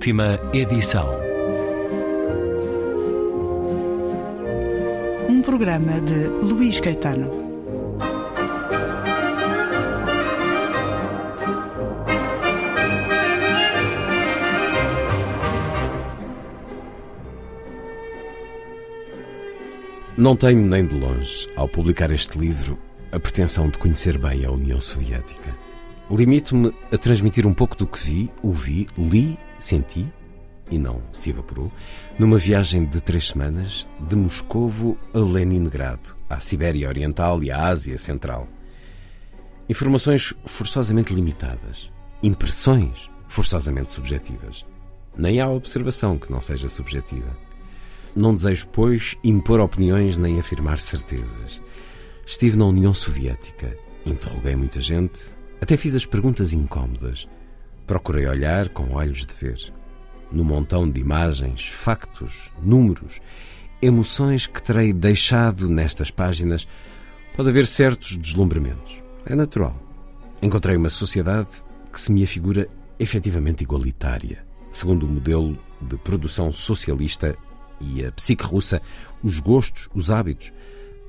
Última edição. Um programa de Luís Caetano. Não tenho nem de longe, ao publicar este livro, a pretensão de conhecer bem a União Soviética. Limito-me a transmitir um pouco do que vi, ouvi, li, senti, e não se evaporou, numa viagem de três semanas de Moscovo a Leningrado, à Sibéria Oriental e à Ásia Central. Informações forçosamente limitadas, impressões forçosamente subjetivas. Nem há observação que não seja subjetiva. Não desejo, pois, impor opiniões nem afirmar certezas. Estive na União Soviética, interroguei muita gente, até fiz as perguntas incômodas. Procurei olhar com olhos de ver. No montão de imagens, factos, números, emoções que terei deixado nestas páginas, pode haver certos deslumbramentos. É natural. Encontrei uma sociedade que se me afigura efetivamente igualitária, segundo o modelo de produção socialista e a psique russa, os gostos, os hábitos,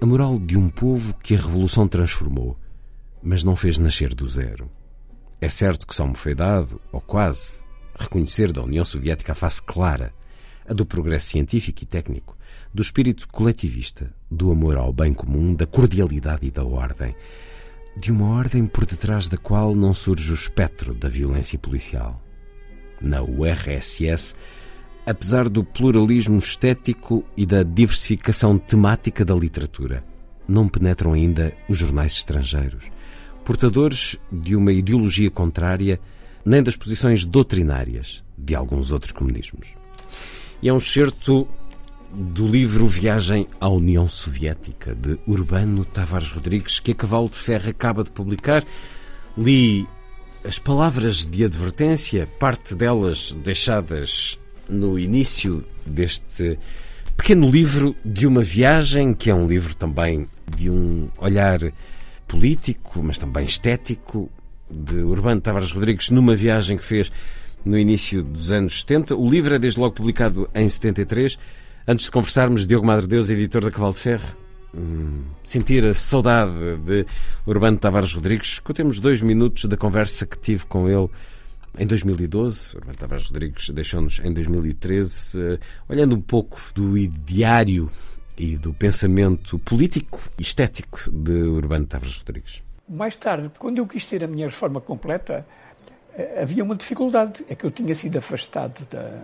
a moral de um povo que a Revolução transformou, mas não fez nascer do zero. É certo que só me foi dado, ou quase, reconhecer da União Soviética a face clara, a do progresso científico e técnico, do espírito coletivista, do amor ao bem comum, da cordialidade e da ordem, de uma ordem por detrás da qual não surge o espectro da violência policial. Na URSS, apesar do pluralismo estético e da diversificação temática da literatura, não penetram ainda os jornais estrangeiros, portadores de uma ideologia contrária, nem das posições doutrinárias de alguns outros comunismos. E é um excerto do livro Viagem à União Soviética, de Urbano Tavares Rodrigues, que a Cavalo de Ferro acaba de publicar. Li as palavras de advertência, parte delas deixadas no início deste pequeno livro de uma viagem, que é um livro também de um olhar político, mas também estético, de Urbano Tavares Rodrigues, numa viagem que fez no início dos anos 70. O livro é desde logo publicado em 73. Antes de conversarmos, Diogo Madre Deus, editor da Cavalo de Ferro, hum, sentir a saudade de Urbano Tavares Rodrigues. Contemos dois minutos da conversa que tive com ele em 2012, Urbano Tavares Rodrigues deixou-nos em 2013, eh, olhando um pouco do ideário e do pensamento político e estético de Urbano Tavares Rodrigues. Mais tarde, quando eu quis ter a minha reforma completa, eh, havia uma dificuldade. É que eu tinha sido afastado da,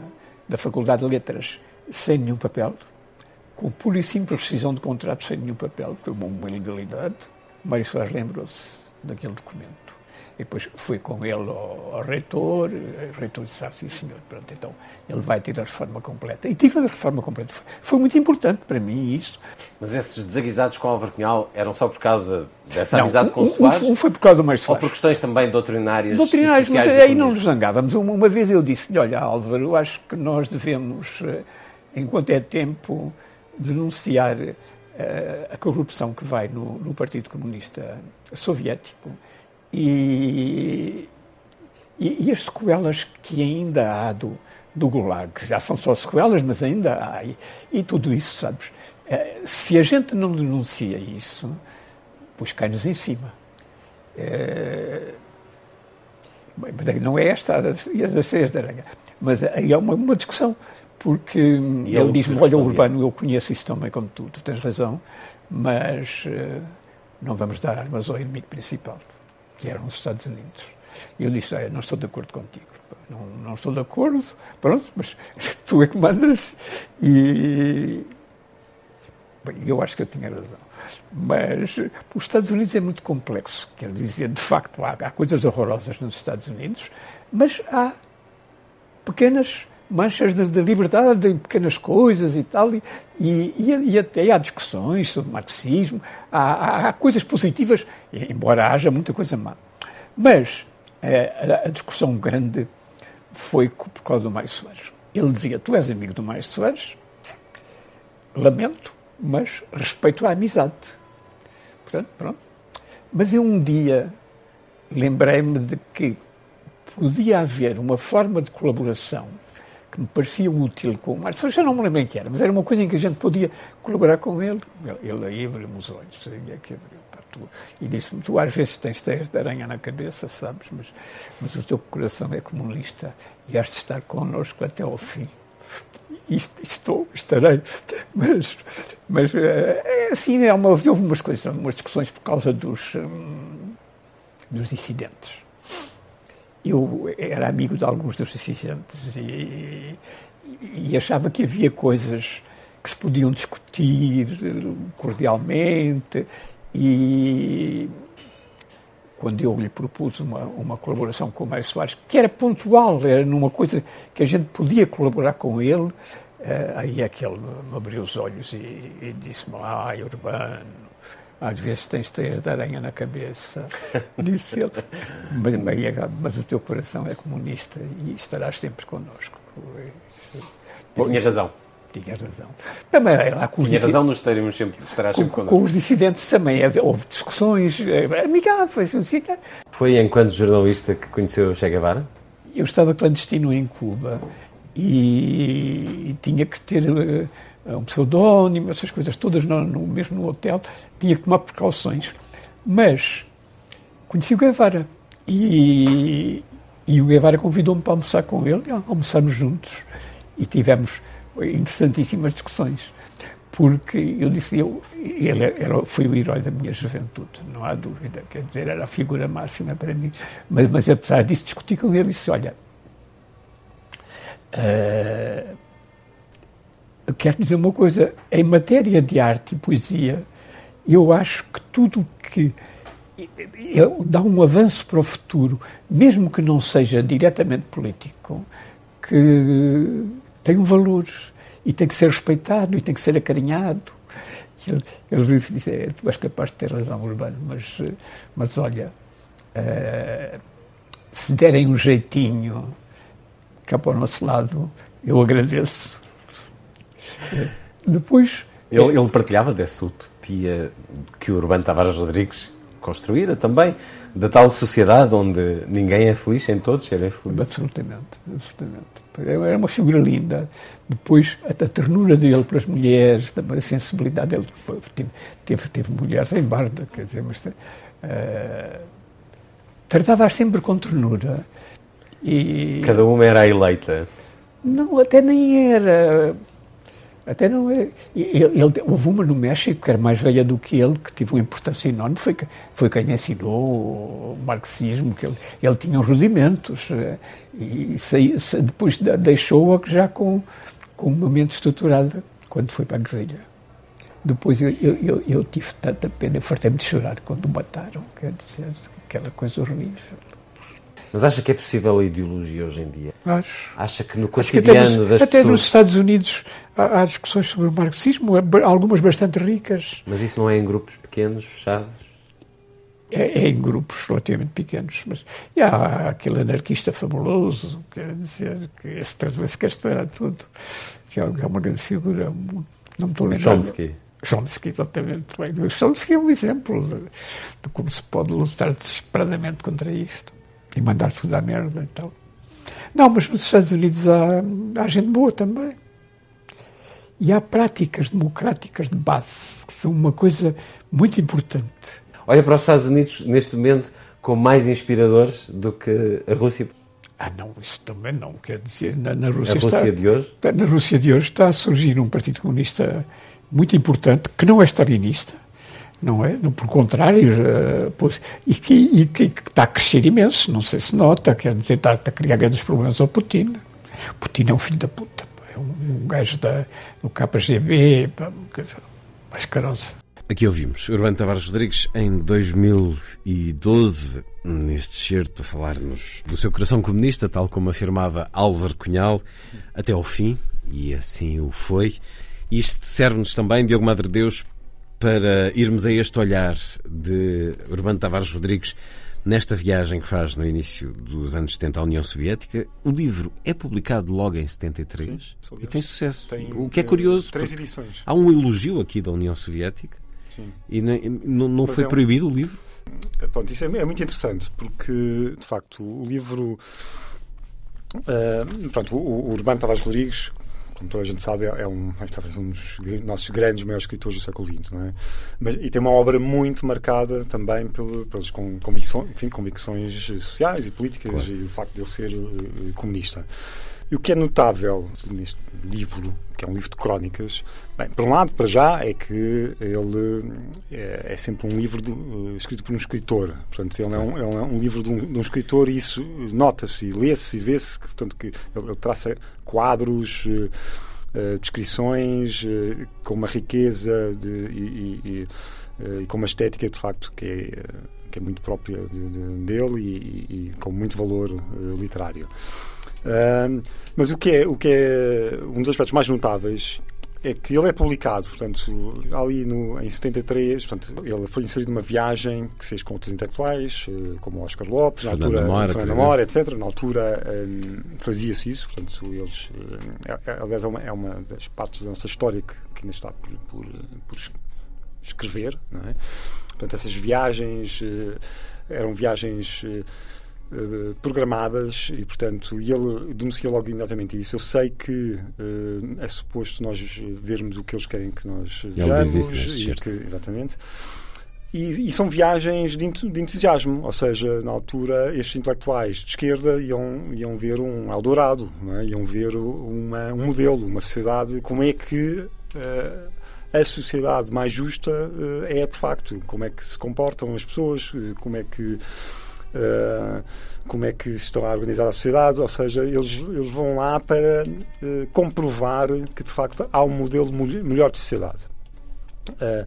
da Faculdade de Letras sem nenhum papel, com pura e simples rescisão de contrato sem nenhum papel, por uma ilegalidade. Mário Soares lembrou-se daquele documento. E depois fui com ele ao, ao reitor, o reitor disse, ah, sim senhor, pronto, então ele vai ter a reforma completa. E tive a reforma completa. Foi, foi muito importante para mim isso. Mas esses desaguisados com Álvaro Cunhal eram só por causa dessa não, amizade com o Soares? Um, um foi por causa do mais Soares. Ou por questões também doutrinárias Doutrinárias, mas aí não nos zangávamos. Uma, uma vez eu disse-lhe, olha Álvaro, acho que nós devemos, eh, enquanto é tempo, denunciar uh, a corrupção que vai no, no Partido Comunista Soviético e, e, e, as sequelas que ainda há do, do Gulag, já são só sequelas, mas ainda há, e, e tudo isso, sabes? Eh, se a gente não denuncia isso, pois cai-nos em cima. É, não é esta a das seias da aranha, mas aí é uma, uma discussão, porque e ele diz-me, olha, Urbano, eu conheço isso também como tu, tu tens razão, mas uh, não vamos dar armas ao inimigo principal que eram os Estados Unidos. E eu disse, não estou de acordo contigo. Não, não estou de acordo, pronto, mas tu é que mandas. E bem, eu acho que eu tinha razão. Mas os Estados Unidos é muito complexo. Quer dizer, de facto, há, há coisas horrorosas nos Estados Unidos, mas há pequenas manchas de, de, liberdade em pequenas coisas e tal, e, e, e até há discussões sobre marxismo, há, há, há, coisas positivas, embora haja muita coisa má. Mas a, a discussão grande foi por causa do Mário Soares. Ele dizia, tu és amigo do Mário Soares, lamento, mas respeito a amizade. Portanto, pronto. Mas eu um dia lembrei-me de que podia haver uma forma de colaboração que me parecia útil com o Marx. Já não me lembro em que era, mas era uma coisa em que a gente podia colaborar com ele. Ele aí abriu-me os olhos, sabia que abriu. Pá, tu, e disse-me: Tu às vezes tens teias de aranha na cabeça, sabes, mas, mas o teu coração é comunista e has de estar connosco até ao fim. estou, estarei, mas, mas é, assim, é uma, houve umas coisas, umas discussões por causa dos, hum, dos dissidentes eu era amigo de alguns dos dissidentes e, e, achava que havia coisas que se podiam discutir cordialmente e quando eu lhe propus uma, uma colaboração com o Mário Soares, que era pontual, era numa coisa que a gente podia colaborar com ele, uh, aí é que ele me abriu os olhos e, e disse-me, ah, Urbano, às vezes tens teias de aranha na cabeça, disse ele. Mas, mas, o teu coração é comunista e estarás sempre connosco. Tinha razão. Tinha razão. Também, lá, com Tinha razão nos termos sempre, estarás sempre com, connosco. Com os dissidentes também houve discussões eh, amigáveis. Assim, Foi enquanto jornalista que conheceu Che Guevara? Eu estava clandestino em Cuba e, e tinha que ter eh, um pseudónimo, essas coisas todas, no, no, mesmo no hotel, tinha que tomar precauções. Mas conheci o Guevara e, e o Guevara convidou-me para almoçar com ele, almoçamos juntos e tivemos interessantíssimas discussões. Porque eu disse, eu, ele era, foi o herói da minha juventude, não há dúvida, quer dizer, era a figura máxima para mim. Mas, mas apesar disso, discuti com ele e disse: Olha, uh, quero dizer uma coisa: em matéria de arte e poesia, eu acho que tudo que dá um avanço para o futuro, mesmo que não seja diretamente político, que tem um valor e tem que ser respeitado e tem que ser acarinhado. Ele, ele disse: é, Tu és capaz de ter razão, Urbano, mas, mas olha, uh, se derem um jeitinho cá para o nosso lado, eu agradeço. Depois. Ele, ele, partilhava dessa utopia que o Urbano Tavares Rodrigues construíra também, da tal sociedade onde ninguém é feliz, sem todos serem felizes. Absolutamente, absolutamente. Era uma figura linda. Depois, a, a ternura dele para as mulheres, também a sensibilidade dele. Foi, teve, teve, teve, mulheres em barda, quer dizer, mas. Uh, tratava-as sempre com ternura. E... Cada uma era eleita. Não, até nem era. Até não é. Ele, ele, houve uma no México que era mais velha do que ele, que teve uma importância enorme. Foi, foi quem ensinou o marxismo, que ele, ele tinha rudimentos. Eh, e depois deixou-a já com, com uma mente estruturada quando foi para a guerrilha. Depois eu, eu, eu tive tanta pena, fartei-me de chorar quando o mataram. Quer dizer, aquela coisa horrível. Mas acha que é possível a ideologia hoje em dia? Acho. Acha que no cotidiano até nos, das até pessoas... nos Estados Unidos há, há, discussões sobre o marxismo, algumas bastante ricas. Mas isso não é em grupos pequenos, fechados? É, é em grupos relativamente pequenos. Mas e há aquele anarquista fabuloso, quer dizer, que talvez quer estourar tudo, que é, é uma grande figura, não me estou lembrando. Chomsky. Chomsky, exatamente. Chomsky é um exemplo de, de como se pode lutar desesperadamente contra isto e mandar tudo à merda e tal. Não, mas nos Estados Unidos há, há gente boa também. E há práticas democráticas de base, que são uma coisa muito importante. Olha para os Estados Unidos, neste momento, com mais inspiradores do que a Rússia. Ah, não, isso também não. Quer dizer, na, na Rússia. A Rússia está, de hoje? Na Rússia de hoje está a surgir um Partido Comunista muito importante, que não é stalinista, não é? Por contrário, uh, pois, e, que, está a crescer imenso, não sei se nota, quer dizer, está, está a criar grandes problemas ao Putin. Putin é um filho da puta, é um, um gajo da, do KGB, mais carosa. Aqui ouvimos Urbano Tavares Rodrigues em 2012, neste certo, a falar-nos do seu coração comunista, tal como afirmava Álvaro Cunhal, até ao fim, e assim o foi. Isto serve-nos também, Diogo Madre Deus, para irmos a este olhar de Urbano Tavares Rodrigues nesta viagem que faz no início dos anos 70 à União Soviética. O livro é publicado logo em 73 Sim, e tem sucesso. Tem, o que é curioso, três edições. há um elogio aqui da União Soviética Sim. e não, não foi é um... proibido o livro? Pronto, isso é, é muito interessante porque, de facto, o livro Uh, pronto, o, o Urbano Tavares Rodrigues, como toda a gente sabe, é um, é talvez um dos nossos grandes, maiores escritores do século XX. Não é? Mas, e tem uma obra muito marcada também pelo, pelas convicções, enfim, convicções sociais e políticas claro. e o facto de ele ser uh, comunista. E o que é notável neste livro, que é um livro de crónicas, bem, por um lado, para já, é que ele é, é sempre um livro de, uh, escrito por um escritor. Portanto, ele é um, é um livro de um, de um, escritor e isso nota-se, lê-se e vê-se, portanto, que ele, ele traça quadros. Uh, uh, descrições com uma riqueza de, e, e, e, com uma estética de facto que é, que é muito própria de, de, dele e, com muito valor literário mas o que, é, o que é um dos aspectos mais notáveis é que ele é publicado, portanto, ali no, em 73, portanto, ele foi inserido numa viagem que fez com outros intelectuais, eh, como Oscar Lopes, na altura, Mora, Fernando Mora, etc. Na altura um, fazia-se isso, portanto, eles, eh, é, é, aliás, é uma, é uma das partes da nossa história que, que ainda está por, por, por escrever, não é? Portanto, essas viagens uh, eram viagens uh, eh, programadas e, portanto, ele denuncia logo imediatamente isso. Eu sei que uh, é suposto nós vermos o que eles querem que nós vejamos. Isso, e que, exatamente. E, e, são viagens de, de, entusiasmo, ou seja, na altura estes intelectuais de esquerda iam, iam ver um Eldorado, é? iam ver uma, um modelo, uma sociedade, como é que uh, a sociedade mais justa uh, é de facto, como é que se comportam as pessoas, como é que uh, como é que estão a organizar a sociedade, ou seja, eles, eles vão lá para uh, comprovar que de facto há um modelo melhor de sociedade. Uh,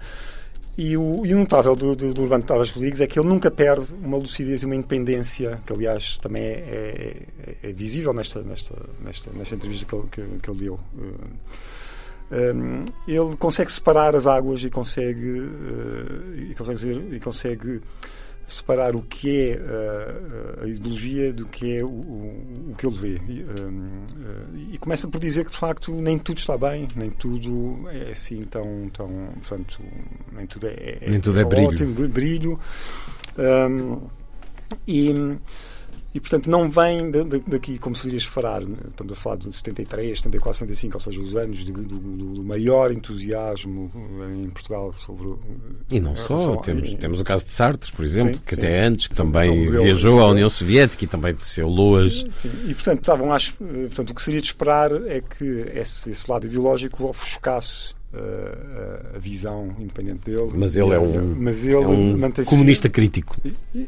e o, e notável do, do, do Urbano Tavares Rodrigues é que ele nunca perde uma lucidez e uma independência, que aliás também é, é, é visível nesta, nesta, nesta, nesta entrevista que ele, que, que ele deu. Um, ele consegue separar as águas e consegue, uh, e consegue, e consegue separar o que é uh, a ideologia do que é o, o, o que ele vê. E, um, uh, e, começa por dizer que, de facto, nem tudo está bem, nem tudo é assim tão. tão portanto, nem tudo é, é nem tudo é, é brilho. ótimo, brilho. Um, e e, portanto, não vem daqui, como se iria esperar. Estamos a falar de 73, 74, 75, ou seja, os anos do, do, do maior entusiasmo em Portugal sobre. E não só, temos, temos o caso de Sartre, por exemplo, sim, que sim. até antes, que sim, também viajou à União Soviética e também teceu loas. Sim, e, portanto, estavam, acho, eh, portanto, o que seria de esperar é que esse, esse lado ideológico ofuscasse a, a visão independente dele. Mas ele é um, mas ele é um comunista crítico.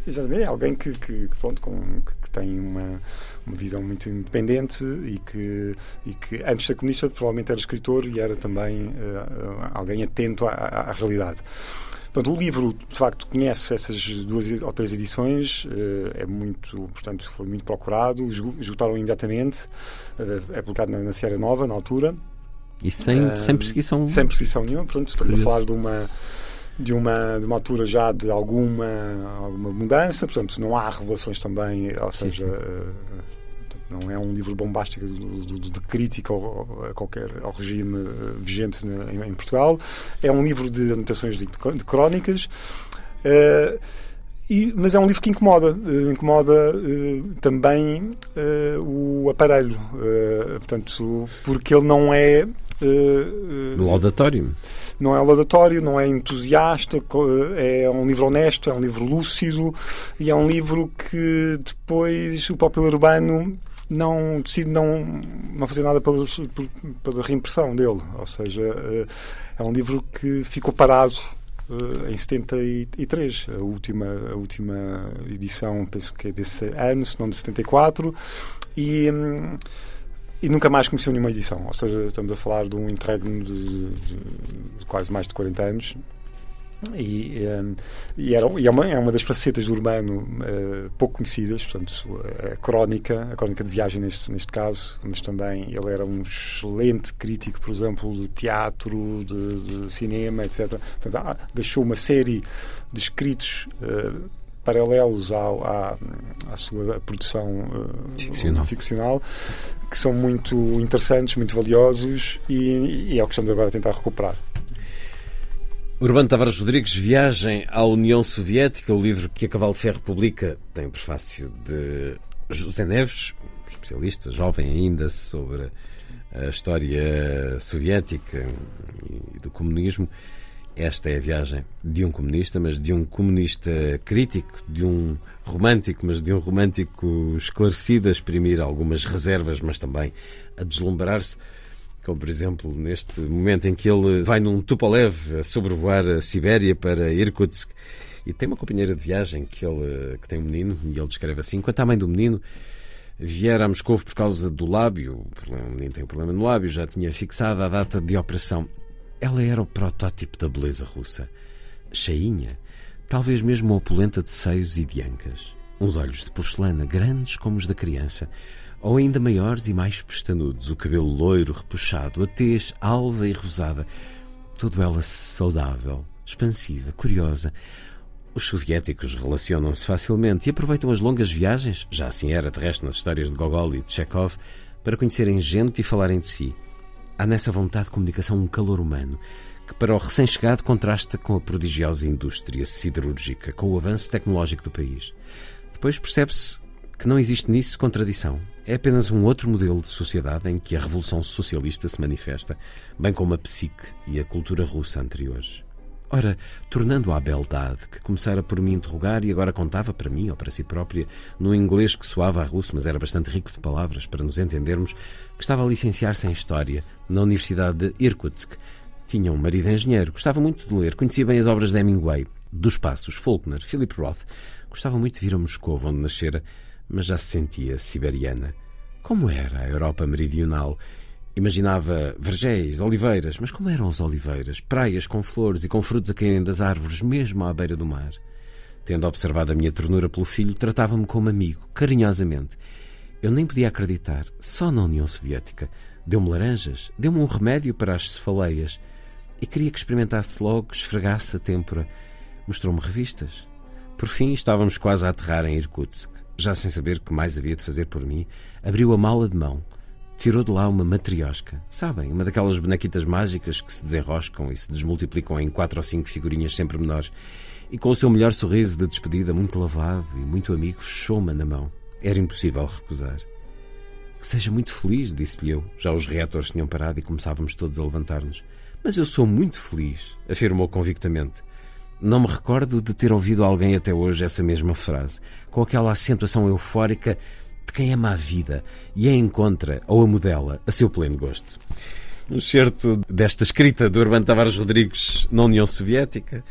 Exatamente, é alguém que, que, pronto, com, que tem uma, uma visão muito independente e que, e que antes de ser comunista provavelmente era escritor e era também uh, alguém atento à, à, realidade. Portanto, o livro, de facto, conhece essas duas ou três edições, uh, é muito, portanto, foi muito procurado, esgotaram imediatamente, é publicado na, na Sierra Nova, na altura, e sem, uh, sem perseguição? Sem perseguição nenhuma. Pronto, estamos a falar de uma, de uma, de uma altura já de alguma, alguma mudança, portanto, não há revelações também, ou seja. Sim, sim. Uh, não é um livro bombástico de, de, de crítica ao, a qualquer, ao regime uh, vigente em, em, Portugal. É um livro de anotações de, de crónicas. Uh, e, mas é um livro que incomoda. Uh, incomoda também o aparelho. portanto, porque ele não é Uh, laudatório. Não é laudatório, não é entusiasta, é um livro honesto, é um livro lúcido e é um livro que depois o próprio Urbano não decide não, não fazer nada pela, pela reimpressão dele. Ou seja, é um livro que ficou parado em 73, a última, a última edição, penso que é desse ano, se não de 74, e. Hum, e nunca mais conheceu nenhuma edição. Ou seja, estamos a falar de um interregno de, de, de quase mais de 40 anos. E, um, e, era, e é, uma, é uma das facetas do urbano uh, pouco conhecidas, portanto, a crónica, a crónica de viagem neste, neste caso, mas também ele era um excelente crítico, por exemplo, de teatro, de, de cinema, etc. Portanto, ah, deixou uma série de escritos. Uh, paralelos ao, à, à sua produção uh, ficcional. ficcional. que são muito interessantes, muito valiosos e, e é o que estamos agora a tentar recuperar. Urbano Tavares Rodrigues, Viagem à União Soviética, o livro que a Cavalo de Ferro publica, tem o prefácio de José Neves, especialista, jovem ainda, sobre a história soviética e do comunismo. Esta é a viagem de um comunista, mas de um comunista crítico, de um romântico, mas de um romântico esclarecido, a exprimir algumas reservas, mas também a deslumbrar-se. Como, por exemplo, neste momento em que ele vai num Tupolev a sobrevoar a Sibéria para Irkutsk e tem uma companheira de viagem que, ele, que tem um menino, e ele descreve assim: quanto à mãe do menino, viera a Moscou por causa do lábio, o menino tem um problema no lábio, já tinha fixado a data de operação. Ela era o protótipo da beleza russa. Cheinha, talvez mesmo opulenta de seios e de ancas. Uns olhos de porcelana grandes como os da criança, ou ainda maiores e mais pestanudos, o cabelo loiro, repuxado, a tez alva e rosada, tudo ela saudável, expansiva, curiosa, os soviéticos relacionam-se facilmente e aproveitam as longas viagens, já assim era de resto nas histórias de Gogol e de Chekhov, para conhecerem gente e falarem de si. Há nessa vontade de comunicação um calor humano que, para o recém-chegado, contrasta com a prodigiosa indústria siderúrgica, com o avanço tecnológico do país. Depois percebe-se que não existe nisso contradição. É apenas um outro modelo de sociedade em que a revolução socialista se manifesta, bem como a psique e a cultura russa anteriores. Ora, tornando à beldade, que começara por me interrogar e agora contava para mim ou para si própria, no inglês que soava a russo, mas era bastante rico de palavras para nos entendermos, que estava a licenciar-se em História na Universidade de Irkutsk. Tinha um marido engenheiro, gostava muito de ler, conhecia bem as obras de Hemingway, dos Passos, Faulkner, Philip Roth. Gostava muito de vir a Moscou, onde nascera, mas já se sentia siberiana. Como era a Europa meridional? Imaginava vergéis, oliveiras, mas como eram as oliveiras? Praias com flores e com frutos a caírem das árvores, mesmo à beira do mar. Tendo observado a minha ternura pelo filho, tratava-me como amigo, carinhosamente. Eu nem podia acreditar, só na União Soviética. Deu-me laranjas, deu-me um remédio para as cefaleias e queria que experimentasse logo, esfregasse a têmpora. Mostrou-me revistas. Por fim, estávamos quase a aterrar em Irkutsk. Já sem saber o que mais havia de fazer por mim, abriu a mala de mão tirou de lá uma matriosca. Sabem, uma daquelas bonequitas mágicas que se desenroscam e se desmultiplicam em quatro ou cinco figurinhas sempre menores. E com o seu melhor sorriso de despedida, muito lavado e muito amigo, fechou-me na mão. Era impossível recusar. Que seja muito feliz, disse-lhe eu. Já os reatores tinham parado e começávamos todos a levantar-nos. Mas eu sou muito feliz, afirmou convictamente. Não me recordo de ter ouvido alguém até hoje essa mesma frase, com aquela acentuação eufórica de quem ama a vida e a encontra ou a modela a seu pleno gosto. Um certo desta escrita do Urbano Tavares Rodrigues na União Soviética,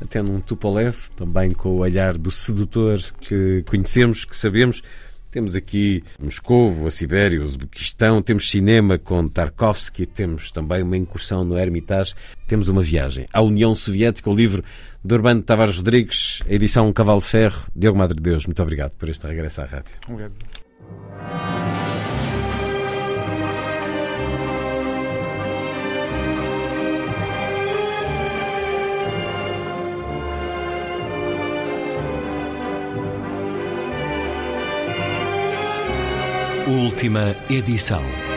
até num Tupolev, também com o olhar do sedutor que conhecemos, que sabemos. Temos aqui Moscovo, a Sibéria, o Uzbequistão, temos cinema com Tarkovsky, temos também uma incursão no Hermitage, temos uma viagem à União Soviética, o livro de Urbano Tavares Rodrigues, a edição Cavalo de Ferro. Diogo Madre de Deus, muito obrigado por este regresso à rádio. Obrigado. Última edição.